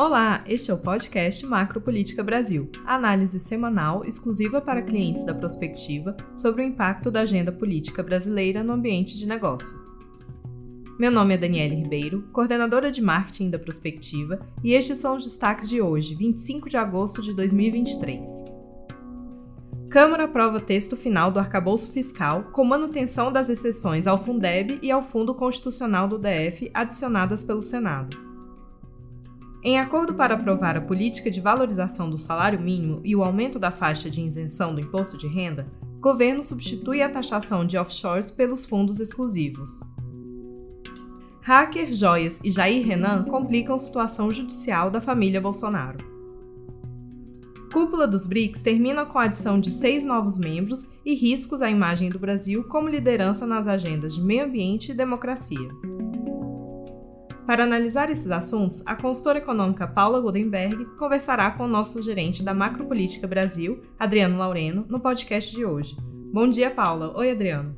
Olá, este é o podcast Macropolítica Brasil, análise semanal exclusiva para clientes da Prospectiva sobre o impacto da agenda política brasileira no ambiente de negócios. Meu nome é Daniele Ribeiro, coordenadora de marketing da Prospectiva, e estes são os destaques de hoje, 25 de agosto de 2023. Câmara aprova texto final do arcabouço fiscal com manutenção das exceções ao Fundeb e ao Fundo Constitucional do DF adicionadas pelo Senado. Em acordo para aprovar a política de valorização do salário mínimo e o aumento da faixa de isenção do imposto de renda, governo substitui a taxação de offshores pelos fundos exclusivos. Hacker, Joias e Jair Renan complicam situação judicial da família Bolsonaro. Cúpula dos BRICS termina com a adição de seis novos membros e riscos à imagem do Brasil como liderança nas agendas de meio ambiente e democracia. Para analisar esses assuntos, a consultora econômica Paula Goldenberg conversará com o nosso gerente da Macropolítica Brasil, Adriano Laureno, no podcast de hoje. Bom dia, Paula. Oi, Adriano.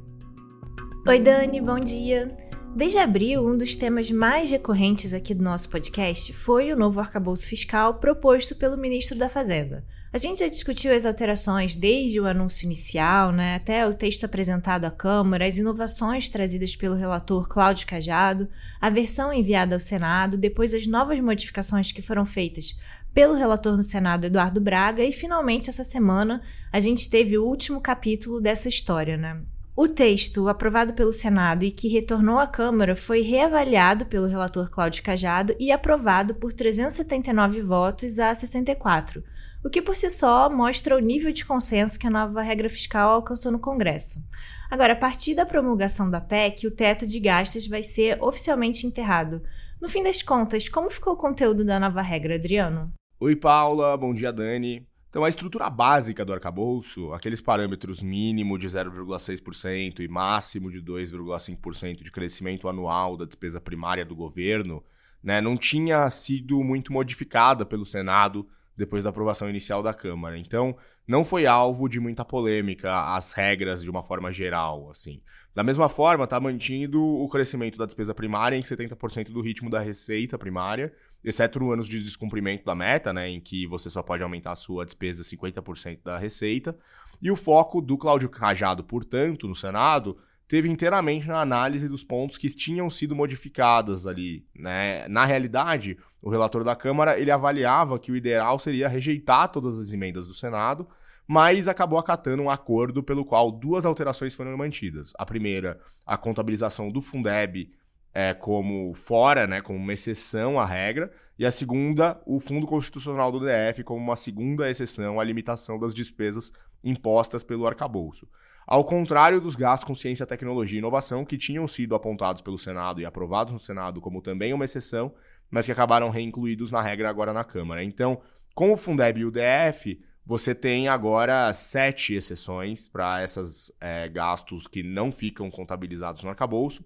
Oi, Dani. Bom dia. Desde abril, um dos temas mais recorrentes aqui do nosso podcast foi o novo arcabouço fiscal proposto pelo ministro da Fazenda. A gente já discutiu as alterações desde o anúncio inicial, né, até o texto apresentado à Câmara, as inovações trazidas pelo relator Cláudio Cajado, a versão enviada ao Senado, depois as novas modificações que foram feitas pelo relator no Senado Eduardo Braga e finalmente essa semana a gente teve o último capítulo dessa história, né? O texto aprovado pelo Senado e que retornou à Câmara foi reavaliado pelo relator Cláudio Cajado e aprovado por 379 votos a 64, o que por si só mostra o nível de consenso que a nova regra fiscal alcançou no Congresso. Agora, a partir da promulgação da PEC, o teto de gastos vai ser oficialmente enterrado. No fim das contas, como ficou o conteúdo da nova regra, Adriano? Oi, Paula. Bom dia, Dani. Então, a estrutura básica do arcabouço, aqueles parâmetros mínimo de 0,6% e máximo de 2,5% de crescimento anual da despesa primária do governo, né, não tinha sido muito modificada pelo Senado depois da aprovação inicial da Câmara. Então, não foi alvo de muita polêmica as regras de uma forma geral, assim. Da mesma forma, está mantido o crescimento da despesa primária em 70% do ritmo da receita primária, exceto anos de descumprimento da meta, né, em que você só pode aumentar a sua despesa 50% da receita. E o foco do Cláudio Cajado, portanto, no Senado, teve inteiramente na análise dos pontos que tinham sido modificadas ali. Né? Na realidade, o relator da Câmara ele avaliava que o ideal seria rejeitar todas as emendas do Senado, mas acabou acatando um acordo pelo qual duas alterações foram mantidas. A primeira, a contabilização do Fundeb é, como fora, né, como uma exceção à regra, e a segunda, o Fundo Constitucional do DF como uma segunda exceção à limitação das despesas impostas pelo arcabouço. Ao contrário dos gastos com ciência, tecnologia e inovação, que tinham sido apontados pelo Senado e aprovados no Senado como também uma exceção, mas que acabaram reincluídos na regra agora na Câmara. Então, com o Fundeb e o DF, você tem agora sete exceções para esses é, gastos que não ficam contabilizados no arcabouço.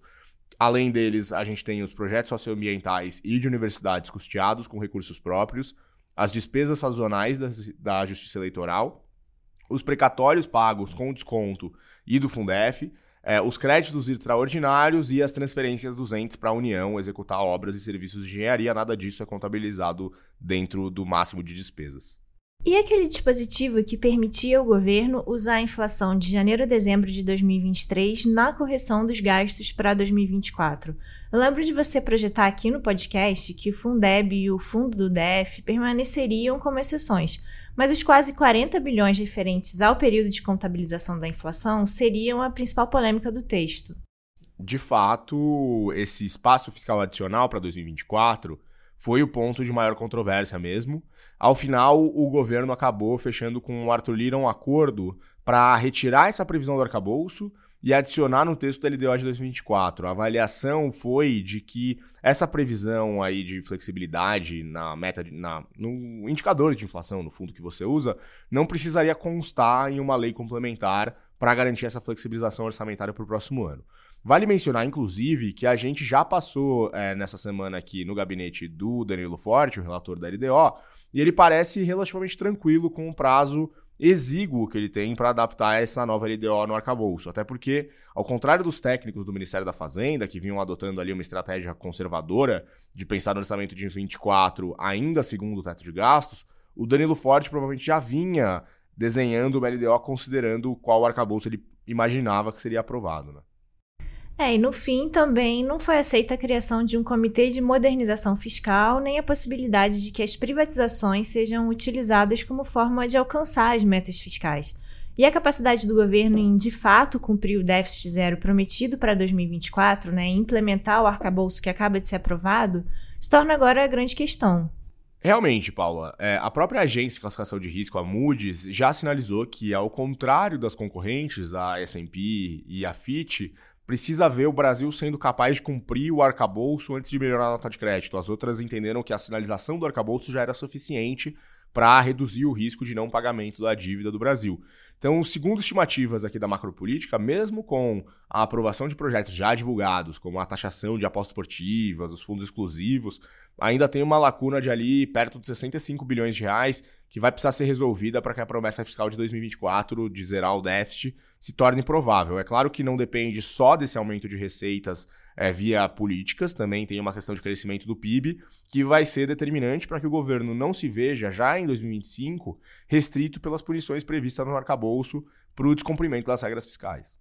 Além deles, a gente tem os projetos socioambientais e de universidades custeados com recursos próprios, as despesas sazonais da, da Justiça Eleitoral, os precatórios pagos com desconto e do Fundef, é, os créditos extraordinários e as transferências dos entes para a União executar obras e serviços de engenharia. Nada disso é contabilizado dentro do máximo de despesas. E aquele dispositivo que permitia ao governo usar a inflação de janeiro a dezembro de 2023 na correção dos gastos para 2024? Eu lembro de você projetar aqui no podcast que o Fundeb e o fundo do DF permaneceriam como exceções, mas os quase 40 bilhões referentes ao período de contabilização da inflação seriam a principal polêmica do texto. De fato, esse espaço fiscal adicional para 2024 foi o ponto de maior controvérsia mesmo. Ao final, o governo acabou fechando com o Arthur Lira um acordo para retirar essa previsão do arcabouço e adicionar no texto da LDO de 2024. A avaliação foi de que essa previsão aí de flexibilidade na meta, de, na, no indicador de inflação, no fundo que você usa, não precisaria constar em uma lei complementar para garantir essa flexibilização orçamentária para o próximo ano. Vale mencionar, inclusive, que a gente já passou é, nessa semana aqui no gabinete do Danilo Forte, o relator da LDO, e ele parece relativamente tranquilo com o prazo exíguo que ele tem para adaptar essa nova LDO no arcabouço. Até porque, ao contrário dos técnicos do Ministério da Fazenda, que vinham adotando ali uma estratégia conservadora de pensar no orçamento de 24 ainda segundo o teto de gastos, o Danilo Forte provavelmente já vinha desenhando uma LDO considerando qual arcabouço ele imaginava que seria aprovado. Né? É, e no fim também não foi aceita a criação de um comitê de modernização fiscal, nem a possibilidade de que as privatizações sejam utilizadas como forma de alcançar as metas fiscais. E a capacidade do governo em, de fato, cumprir o déficit zero prometido para 2024, né, implementar o arcabouço que acaba de ser aprovado, se torna agora a grande questão. Realmente, Paula, é, a própria agência de classificação de risco, a Moody's, já sinalizou que, ao contrário das concorrentes, a S&P e a Fitch, precisa ver o Brasil sendo capaz de cumprir o arcabouço antes de melhorar a nota de crédito. As outras entenderam que a sinalização do arcabouço já era suficiente para reduzir o risco de não pagamento da dívida do Brasil. Então, segundo estimativas aqui da macropolítica, mesmo com a aprovação de projetos já divulgados, como a taxação de apostas esportivas, os fundos exclusivos, ainda tem uma lacuna de ali perto de 65 bilhões de reais que vai precisar ser resolvida para que a promessa fiscal de 2024 de zerar o déficit se torne provável. É claro que não depende só desse aumento de receitas é, via políticas, também tem uma questão de crescimento do PIB, que vai ser determinante para que o governo não se veja, já em 2025, restrito pelas punições previstas no arcabouço para o descumprimento das regras fiscais.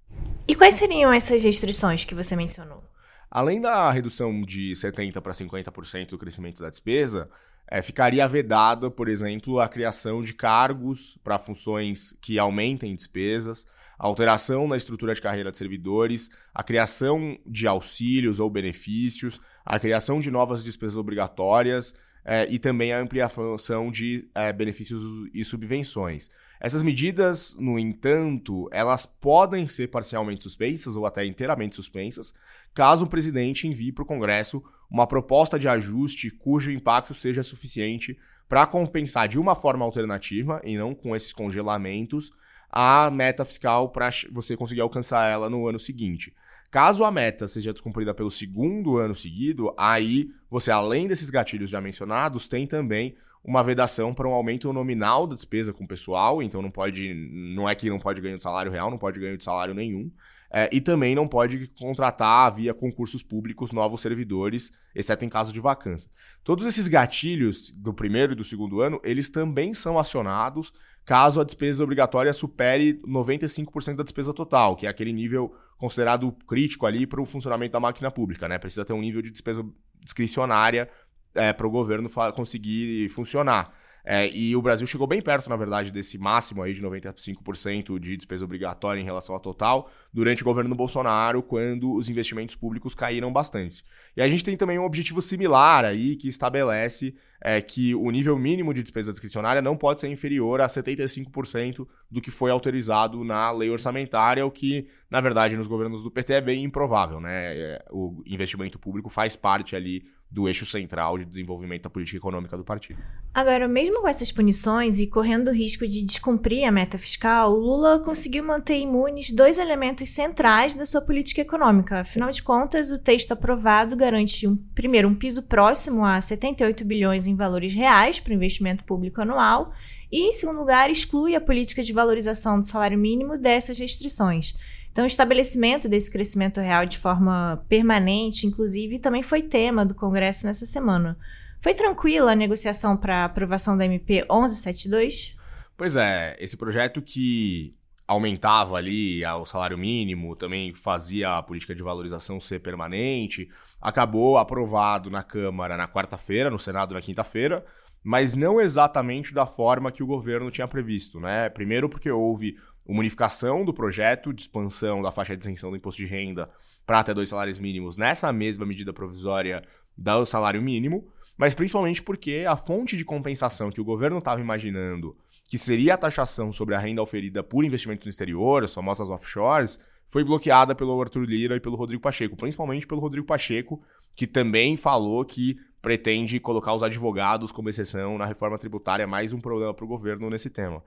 E quais seriam essas restrições que você mencionou? Além da redução de 70% para 50% do crescimento da despesa, é, ficaria vedada, por exemplo, a criação de cargos para funções que aumentem despesas, a alteração na estrutura de carreira de servidores, a criação de auxílios ou benefícios, a criação de novas despesas obrigatórias é, e também a ampliação de é, benefícios e subvenções. Essas medidas, no entanto, elas podem ser parcialmente suspensas ou até inteiramente suspensas, caso o presidente envie para o Congresso uma proposta de ajuste cujo impacto seja suficiente para compensar de uma forma alternativa, e não com esses congelamentos, a meta fiscal para você conseguir alcançar ela no ano seguinte. Caso a meta seja descumprida pelo segundo ano seguido, aí você, além desses gatilhos já mencionados, tem também uma vedação para um aumento nominal da despesa com o pessoal, então não pode, não é que não pode ganhar de salário real, não pode ganhar de salário nenhum, é, e também não pode contratar via concursos públicos novos servidores, exceto em caso de vacância. Todos esses gatilhos do primeiro e do segundo ano, eles também são acionados caso a despesa obrigatória supere 95% da despesa total, que é aquele nível considerado crítico ali para o funcionamento da máquina pública, né? Precisa ter um nível de despesa discricionária é, para o governo conseguir funcionar. É, e o Brasil chegou bem perto, na verdade, desse máximo aí de 95% de despesa obrigatória em relação ao total durante o governo do Bolsonaro, quando os investimentos públicos caíram bastante. E a gente tem também um objetivo similar aí que estabelece é, que o nível mínimo de despesa discricionária não pode ser inferior a 75% do que foi autorizado na lei orçamentária, o que, na verdade, nos governos do PT é bem improvável, né? É, o investimento público faz parte ali do eixo central de desenvolvimento da política econômica do partido. Agora, mesmo com essas punições e correndo o risco de descumprir a meta fiscal, o Lula conseguiu manter imunes dois elementos centrais da sua política econômica. Afinal de contas, o texto aprovado garante, um, primeiro, um piso próximo a 78 bilhões em valores reais para o investimento público anual e, em segundo lugar, exclui a política de valorização do salário mínimo dessas restrições. Então, o estabelecimento desse crescimento real de forma permanente, inclusive, também foi tema do Congresso nessa semana. Foi tranquila a negociação para aprovação da MP 1172? Pois é, esse projeto que aumentava ali o salário mínimo, também fazia a política de valorização ser permanente, acabou aprovado na Câmara na quarta-feira, no Senado na quinta-feira, mas não exatamente da forma que o governo tinha previsto, né? Primeiro porque houve uma unificação do projeto de expansão da faixa de isenção do imposto de renda para até dois salários mínimos nessa mesma medida provisória do salário mínimo, mas principalmente porque a fonte de compensação que o governo estava imaginando, que seria a taxação sobre a renda oferida por investimentos no exterior, as famosas offshores, foi bloqueada pelo Arthur Lira e pelo Rodrigo Pacheco, principalmente pelo Rodrigo Pacheco, que também falou que pretende colocar os advogados como exceção na reforma tributária, mais um problema para o governo nesse tema.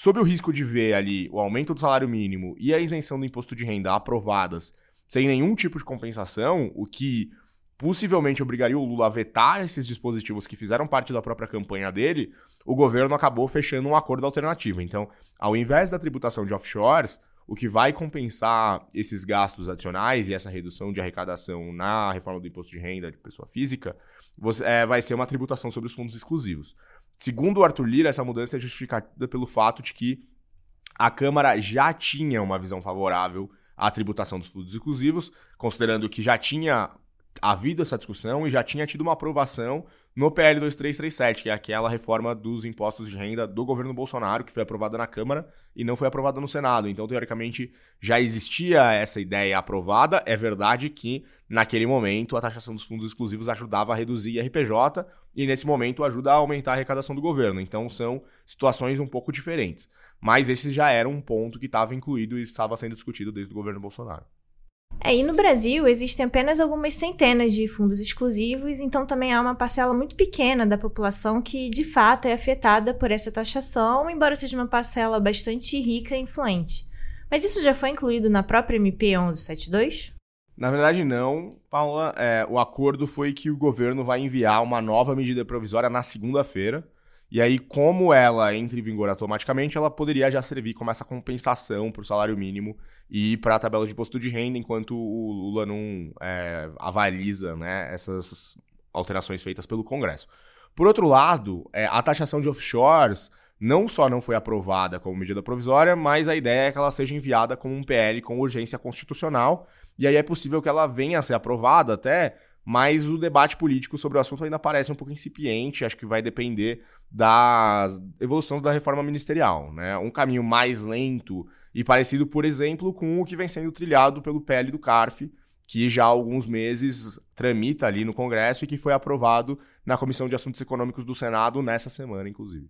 Sob o risco de ver ali o aumento do salário mínimo e a isenção do imposto de renda aprovadas sem nenhum tipo de compensação, o que possivelmente obrigaria o Lula a vetar esses dispositivos que fizeram parte da própria campanha dele, o governo acabou fechando um acordo alternativo. Então, ao invés da tributação de offshores, o que vai compensar esses gastos adicionais e essa redução de arrecadação na reforma do imposto de renda de pessoa física você, é, vai ser uma tributação sobre os fundos exclusivos. Segundo o Arthur Lira, essa mudança é justificada pelo fato de que a Câmara já tinha uma visão favorável à tributação dos fundos exclusivos, considerando que já tinha havido essa discussão e já tinha tido uma aprovação no PL 2337, que é aquela reforma dos impostos de renda do governo Bolsonaro, que foi aprovada na Câmara e não foi aprovada no Senado. Então, teoricamente, já existia essa ideia aprovada. É verdade que, naquele momento, a taxação dos fundos exclusivos ajudava a reduzir RPJ e, nesse momento, ajuda a aumentar a arrecadação do governo. Então, são situações um pouco diferentes. Mas esse já era um ponto que estava incluído e estava sendo discutido desde o governo Bolsonaro. É, e no Brasil existem apenas algumas centenas de fundos exclusivos, então também há uma parcela muito pequena da população que de fato é afetada por essa taxação, embora seja uma parcela bastante rica e influente. Mas isso já foi incluído na própria MP 1172? Na verdade, não, Paula. É, o acordo foi que o governo vai enviar uma nova medida provisória na segunda-feira e aí, como ela entra em vigor automaticamente, ela poderia já servir como essa compensação para o salário mínimo e para a tabela de imposto de renda, enquanto o Lula não é, avaliza né, essas alterações feitas pelo Congresso. Por outro lado, é, a taxação de offshores não só não foi aprovada como medida provisória, mas a ideia é que ela seja enviada como um PL com urgência constitucional, e aí é possível que ela venha a ser aprovada até mas o debate político sobre o assunto ainda parece um pouco incipiente, acho que vai depender da evolução da reforma ministerial, né? Um caminho mais lento e parecido, por exemplo, com o que vem sendo trilhado pelo PL do CARF, que já há alguns meses tramita ali no Congresso e que foi aprovado na Comissão de Assuntos Econômicos do Senado nessa semana, inclusive.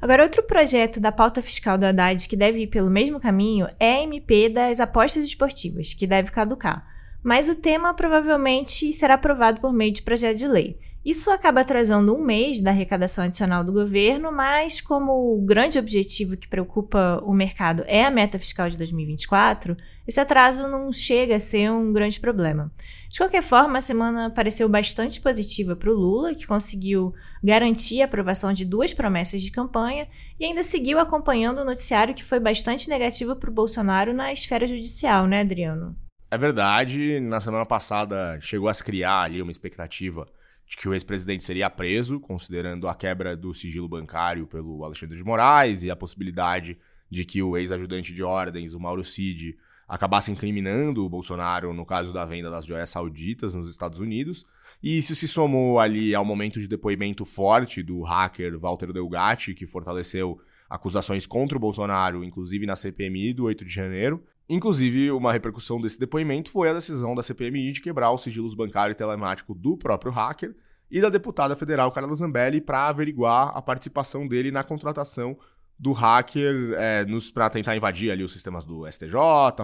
Agora, outro projeto da pauta fiscal do Haddad que deve ir pelo mesmo caminho é a MP das apostas esportivas, que deve caducar mas o tema provavelmente será aprovado por meio de projeto de lei. Isso acaba atrasando um mês da arrecadação adicional do governo, mas como o grande objetivo que preocupa o mercado é a meta fiscal de 2024, esse atraso não chega a ser um grande problema. De qualquer forma, a semana pareceu bastante positiva para o Lula, que conseguiu garantir a aprovação de duas promessas de campanha e ainda seguiu acompanhando o noticiário que foi bastante negativo para o Bolsonaro na esfera judicial, né, Adriano? É verdade, na semana passada chegou a se criar ali uma expectativa de que o ex-presidente seria preso, considerando a quebra do sigilo bancário pelo Alexandre de Moraes e a possibilidade de que o ex-ajudante de ordens, o Mauro Cid, acabasse incriminando o Bolsonaro no caso da venda das joias sauditas nos Estados Unidos. E isso se somou ali ao momento de depoimento forte do hacker Walter Delgatti, que fortaleceu acusações contra o Bolsonaro, inclusive na CPMI do 8 de janeiro, Inclusive, uma repercussão desse depoimento foi a decisão da CPMI de quebrar os sigilos bancário e telemático do próprio hacker e da deputada federal Carla Zambelli para averiguar a participação dele na contratação do hacker é, para tentar invadir ali os sistemas do STJ,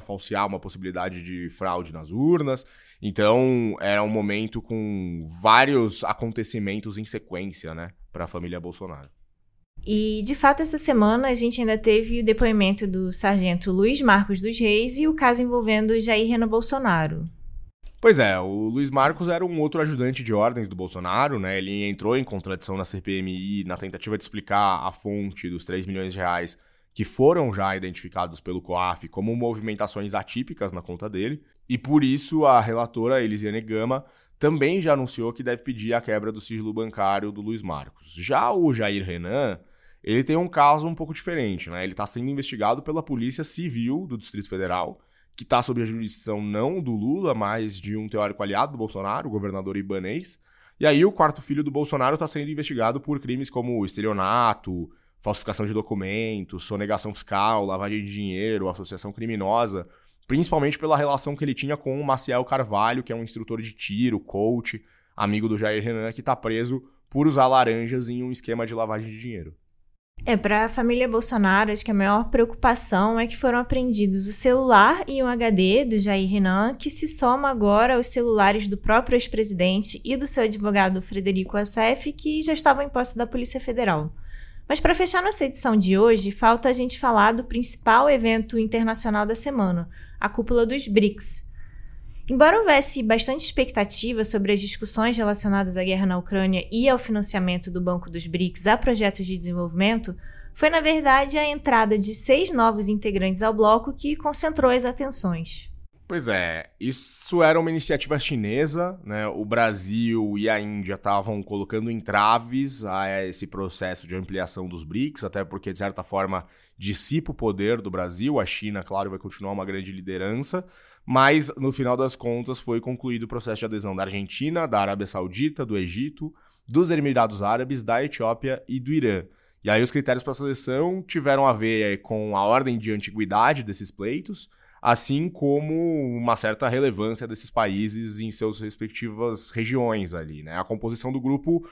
falsear uma possibilidade de fraude nas urnas. Então, era um momento com vários acontecimentos em sequência, né, para a família Bolsonaro. E, de fato, essa semana a gente ainda teve o depoimento do sargento Luiz Marcos dos Reis e o caso envolvendo Jair Renan Bolsonaro. Pois é, o Luiz Marcos era um outro ajudante de ordens do Bolsonaro, né? Ele entrou em contradição na CPMI na tentativa de explicar a fonte dos 3 milhões de reais que foram já identificados pelo COAF como movimentações atípicas na conta dele. E por isso a relatora Elisiane Gama também já anunciou que deve pedir a quebra do sigilo bancário do Luiz Marcos. Já o Jair Renan, ele tem um caso um pouco diferente, né? Ele está sendo investigado pela Polícia Civil do Distrito Federal, que está sob a jurisdição não do Lula, mas de um teórico aliado do Bolsonaro, o governador Ibanês. E aí o quarto filho do Bolsonaro está sendo investigado por crimes como estelionato, falsificação de documentos, sonegação fiscal, lavagem de dinheiro, associação criminosa, principalmente pela relação que ele tinha com o Maciel Carvalho, que é um instrutor de tiro, coach, amigo do Jair Renan, que está preso por usar laranjas em um esquema de lavagem de dinheiro. É, para a família Bolsonaro, acho que a maior preocupação é que foram apreendidos o celular e um HD do Jair Renan, que se soma agora aos celulares do próprio ex-presidente e do seu advogado Frederico Assef, que já estavam em posse da Polícia Federal. Mas para fechar nossa edição de hoje, falta a gente falar do principal evento internacional da semana, a cúpula dos BRICS. Embora houvesse bastante expectativa sobre as discussões relacionadas à guerra na Ucrânia e ao financiamento do Banco dos BRICS a projetos de desenvolvimento, foi na verdade a entrada de seis novos integrantes ao bloco que concentrou as atenções. Pois é, isso era uma iniciativa chinesa, né? O Brasil e a Índia estavam colocando entraves a esse processo de ampliação dos BRICS, até porque, de certa forma, dissipa o poder do Brasil. A China, claro, vai continuar uma grande liderança, mas no final das contas foi concluído o processo de adesão da Argentina, da Arábia Saudita, do Egito, dos Emirados Árabes, da Etiópia e do Irã. E aí os critérios para seleção tiveram a ver com a ordem de antiguidade desses pleitos assim como uma certa relevância desses países em suas respectivas regiões ali, né? A composição do grupo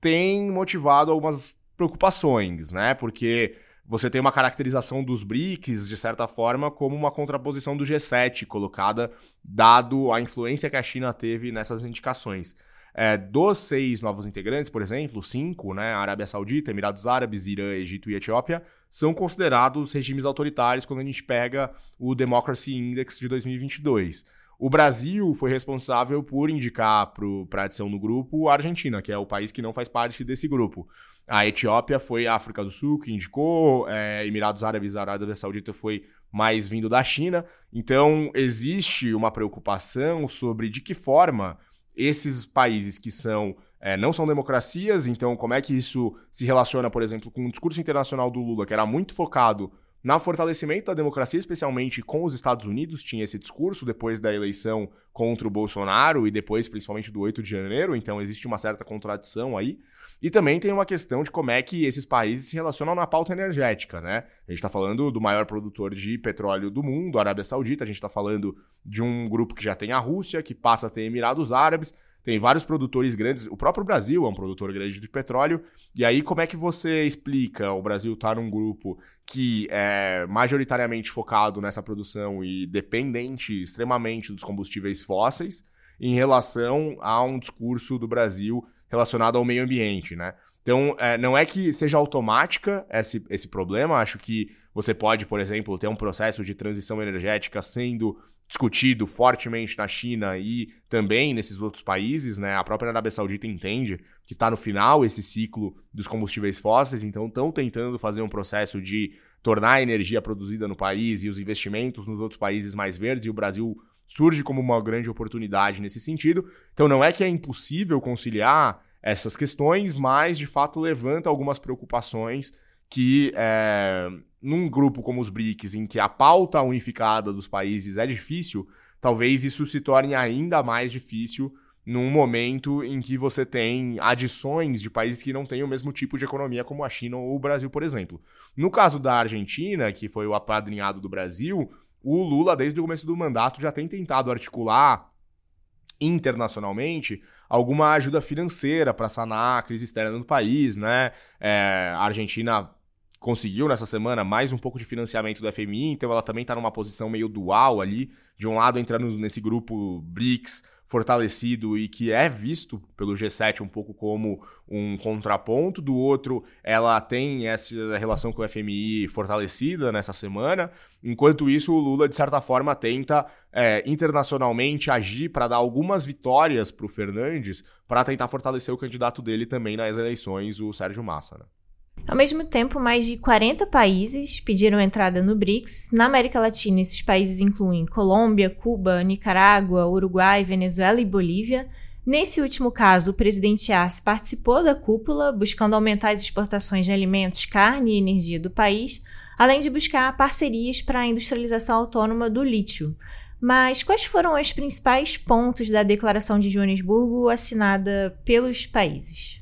tem motivado algumas preocupações, né? Porque você tem uma caracterização dos BRICS, de certa forma, como uma contraposição do G7, colocada dado a influência que a China teve nessas indicações. É, dos seis novos integrantes, por exemplo, cinco, né, Arábia Saudita, Emirados Árabes, Irã, Egito e Etiópia, são considerados regimes autoritários quando a gente pega o Democracy Index de 2022. O Brasil foi responsável por indicar para adição no grupo a Argentina, que é o país que não faz parte desse grupo. A Etiópia foi a África do Sul que indicou, é, Emirados Árabes Arábia Saudita foi mais vindo da China. Então, existe uma preocupação sobre de que forma esses países que são é, não são democracias, então como é que isso se relaciona, por exemplo, com o discurso internacional do Lula, que era muito focado no fortalecimento da democracia, especialmente com os Estados Unidos, tinha esse discurso depois da eleição contra o Bolsonaro e depois, principalmente, do 8 de janeiro, então existe uma certa contradição aí. E também tem uma questão de como é que esses países se relacionam na pauta energética, né? A gente está falando do maior produtor de petróleo do mundo, a Arábia Saudita, a gente está falando de um grupo que já tem a Rússia, que passa a ter Emirados Árabes, tem vários produtores grandes, o próprio Brasil é um produtor grande de petróleo, e aí como é que você explica o Brasil estar tá num grupo que é majoritariamente focado nessa produção e dependente extremamente dos combustíveis fósseis, em relação a um discurso do Brasil relacionado ao meio ambiente, né? Então, é, não é que seja automática esse, esse problema, acho que você pode, por exemplo, ter um processo de transição energética sendo discutido fortemente na China e também nesses outros países, né? A própria Arábia Saudita entende que está no final esse ciclo dos combustíveis fósseis, então estão tentando fazer um processo de tornar a energia produzida no país e os investimentos nos outros países mais verdes, e o Brasil surge como uma grande oportunidade nesse sentido. Então não é que é impossível conciliar essas questões, mas de fato levanta algumas preocupações que é, num grupo como os BRICS, em que a pauta unificada dos países é difícil, talvez isso se torne ainda mais difícil num momento em que você tem adições de países que não têm o mesmo tipo de economia como a China ou o Brasil, por exemplo. No caso da Argentina, que foi o apadrinhado do Brasil, o Lula, desde o começo do mandato, já tem tentado articular internacionalmente alguma ajuda financeira para sanar a crise externa do país, né? É, a Argentina conseguiu nessa semana mais um pouco de financiamento do FMI, então ela também está numa posição meio dual ali, de um lado entrando nesse grupo BRICS fortalecido e que é visto pelo G7 um pouco como um contraponto, do outro ela tem essa relação com o FMI fortalecida nessa semana, enquanto isso o Lula de certa forma tenta é, internacionalmente agir para dar algumas vitórias para o Fernandes para tentar fortalecer o candidato dele também nas eleições, o Sérgio Massa. Né? Ao mesmo tempo, mais de 40 países pediram entrada no BRICS. Na América Latina, esses países incluem Colômbia, Cuba, Nicarágua, Uruguai, Venezuela e Bolívia. Nesse último caso, o presidente Arce participou da cúpula, buscando aumentar as exportações de alimentos, carne e energia do país, além de buscar parcerias para a industrialização autônoma do lítio. Mas quais foram os principais pontos da Declaração de Joanesburgo assinada pelos países?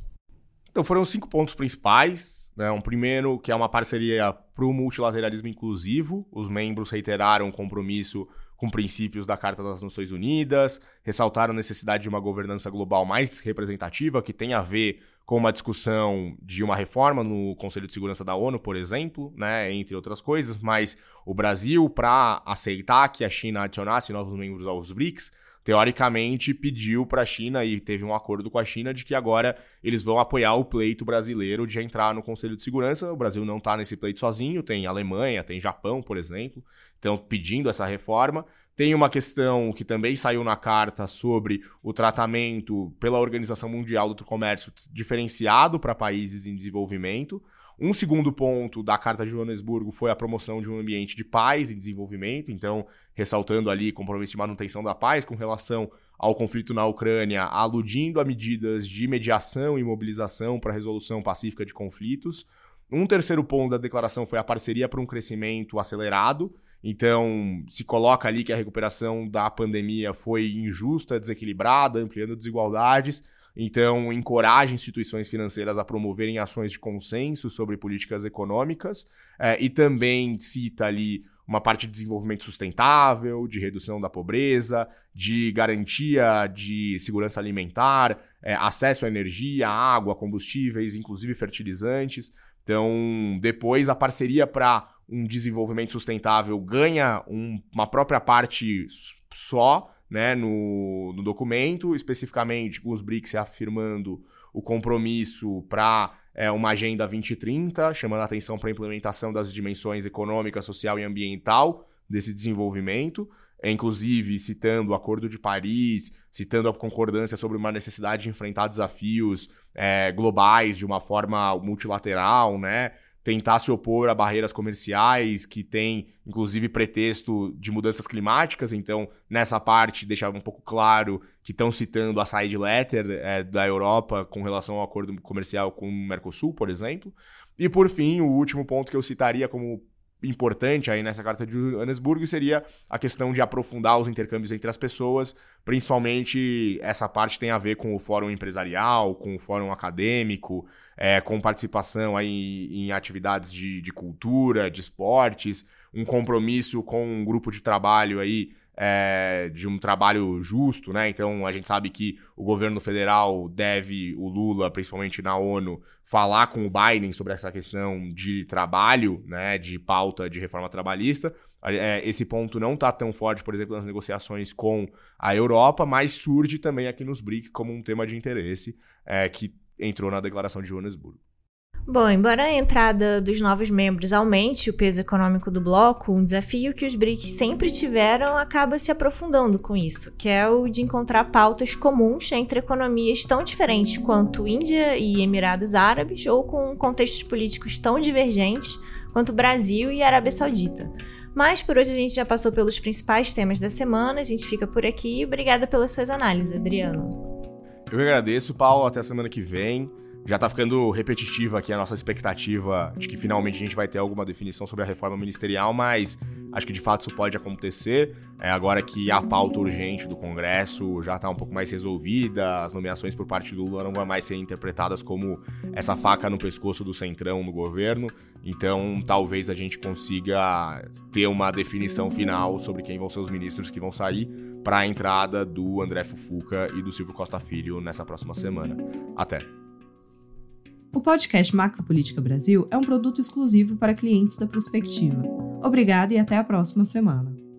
Então foram cinco pontos principais. Né? Um primeiro, que é uma parceria para o multilateralismo inclusivo. Os membros reiteraram o compromisso com princípios da Carta das Nações Unidas, ressaltaram a necessidade de uma governança global mais representativa, que tem a ver com uma discussão de uma reforma no Conselho de Segurança da ONU, por exemplo, né, entre outras coisas, mas o Brasil, para aceitar que a China adicionasse novos membros aos BRICS, teoricamente pediu para a China e teve um acordo com a China de que agora eles vão apoiar o pleito brasileiro de entrar no Conselho de Segurança. O Brasil não está nesse pleito sozinho, tem Alemanha, tem Japão, por exemplo, então pedindo essa reforma. Tem uma questão que também saiu na carta sobre o tratamento pela Organização Mundial do Comércio diferenciado para países em desenvolvimento. Um segundo ponto da Carta de Joanesburgo foi a promoção de um ambiente de paz e desenvolvimento, então, ressaltando ali compromisso de manutenção da paz com relação ao conflito na Ucrânia, aludindo a medidas de mediação e mobilização para resolução pacífica de conflitos. Um terceiro ponto da declaração foi a parceria para um crescimento acelerado. Então, se coloca ali que a recuperação da pandemia foi injusta, desequilibrada, ampliando desigualdades então, encoraja instituições financeiras a promoverem ações de consenso sobre políticas econômicas é, e também cita ali uma parte de desenvolvimento sustentável, de redução da pobreza, de garantia de segurança alimentar, é, acesso à energia, água, combustíveis, inclusive fertilizantes. Então, depois a parceria para um desenvolvimento sustentável ganha um, uma própria parte só né, no, no documento, especificamente os BRICS afirmando o compromisso para é, uma Agenda 2030, chamando a atenção para a implementação das dimensões econômica, social e ambiental desse desenvolvimento, é, inclusive citando o Acordo de Paris, citando a concordância sobre uma necessidade de enfrentar desafios é, globais de uma forma multilateral, né? Tentar se opor a barreiras comerciais que tem, inclusive, pretexto de mudanças climáticas. Então, nessa parte, deixar um pouco claro que estão citando a side letter é, da Europa com relação ao acordo comercial com o Mercosul, por exemplo. E, por fim, o último ponto que eu citaria como importante aí nessa carta de Johannesburgo seria a questão de aprofundar os intercâmbios entre as pessoas, principalmente essa parte tem a ver com o fórum empresarial, com o fórum acadêmico, é, com participação aí em atividades de, de cultura, de esportes, um compromisso com um grupo de trabalho aí é, de um trabalho justo, né? Então a gente sabe que o governo federal deve, o Lula, principalmente na ONU, falar com o Biden sobre essa questão de trabalho, né? De pauta de reforma trabalhista. É, esse ponto não está tão forte, por exemplo, nas negociações com a Europa, mas surge também aqui nos BRIC como um tema de interesse é, que entrou na declaração de Johannesburgo. Bom, embora a entrada dos novos membros aumente o peso econômico do bloco, um desafio que os BRICS sempre tiveram acaba se aprofundando com isso, que é o de encontrar pautas comuns entre economias tão diferentes quanto Índia e Emirados Árabes, ou com contextos políticos tão divergentes quanto Brasil e Arábia Saudita. Mas por hoje a gente já passou pelos principais temas da semana, a gente fica por aqui. Obrigada pelas suas análises, Adriano. Eu agradeço, Paulo. Até a semana que vem. Já tá ficando repetitiva aqui a nossa expectativa de que finalmente a gente vai ter alguma definição sobre a reforma ministerial, mas acho que de fato isso pode acontecer. É, agora que a pauta urgente do Congresso já tá um pouco mais resolvida, as nomeações por parte do Lula não vão mais ser interpretadas como essa faca no pescoço do centrão no governo. Então, talvez a gente consiga ter uma definição final sobre quem vão ser os ministros que vão sair para a entrada do André Fufuca e do Silvio Costa Filho nessa próxima semana. Até! O podcast Macropolítica Brasil é um produto exclusivo para clientes da Prospectiva. Obrigada e até a próxima semana.